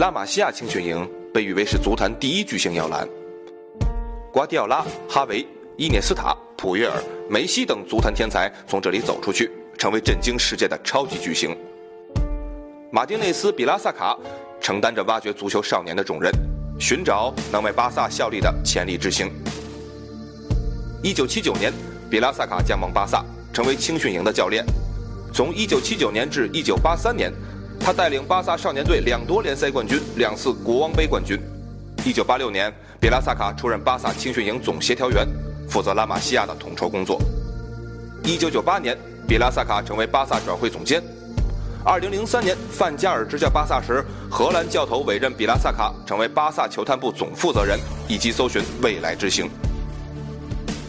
拉玛西亚青训营被誉为是足坛第一巨星摇篮。瓜迪奥拉、哈维、伊涅斯塔、普约尔、梅西等足坛天才从这里走出去，成为震惊世界的超级巨星。马丁内斯·比拉萨卡承担着挖掘足球少年的重任，寻找能为巴萨效力的潜力之星。一九七九年，比拉萨卡加盟巴萨，成为青训营的教练。从一九七九年至一九八三年，他带领巴萨少年队两夺联赛冠军，两次国王杯冠军。一九八六年，比拉萨卡出任巴萨青训营总协调员，负责拉玛西亚的统筹工作。一九九八年，比拉萨卡成为巴萨转会总监。二零零三年，范加尔执教巴萨时，荷兰教头委任比拉萨卡成为巴萨球探部总负责人，以及搜寻未来之星。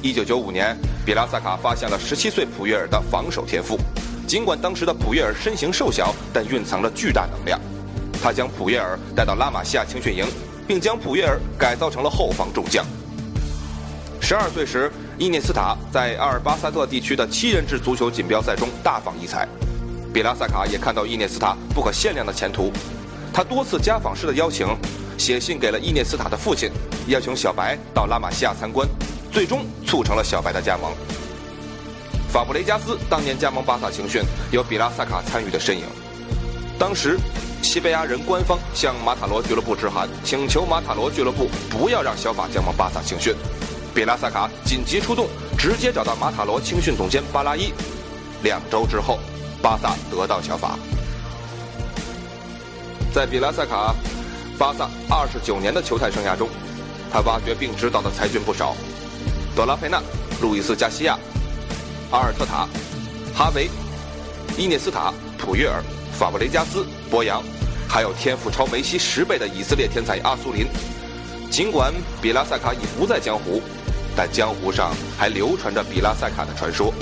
一九九五年，比拉萨卡发现了十七岁普约尔的防守天赋。尽管当时的普约尔身形瘦小，但蕴藏着巨大能量。他将普约尔带到拉玛西亚青训营，并将普约尔改造成了后防重将。十二岁时，伊涅斯塔在阿尔巴萨特地区的七人制足球锦标赛中大放异彩。比拉萨卡也看到伊涅斯塔不可限量的前途，他多次家访式的邀请，写信给了伊涅斯塔的父亲，邀请小白到拉玛西亚参观，最终促成了小白的加盟。法布雷加斯当年加盟巴萨青训，有比拉萨卡参与的身影。当时，西班牙人官方向马塔罗俱乐部致函，请求马塔罗俱乐部不要让小法加盟巴萨青训。比拉萨卡紧急出动，直接找到马塔罗青训总监巴拉伊。两周之后。巴萨得到小法，在比拉萨卡巴萨二十九年的球探生涯中，他挖掘并指导的才俊不少：德拉佩纳、路易斯加西亚、阿尔特塔、哈维、伊涅斯塔、普约尔、法布雷加斯、博扬，还有天赋超梅西十倍的以色列天才阿苏林。尽管比拉塞卡已不在江湖，但江湖上还流传着比拉塞卡的传说。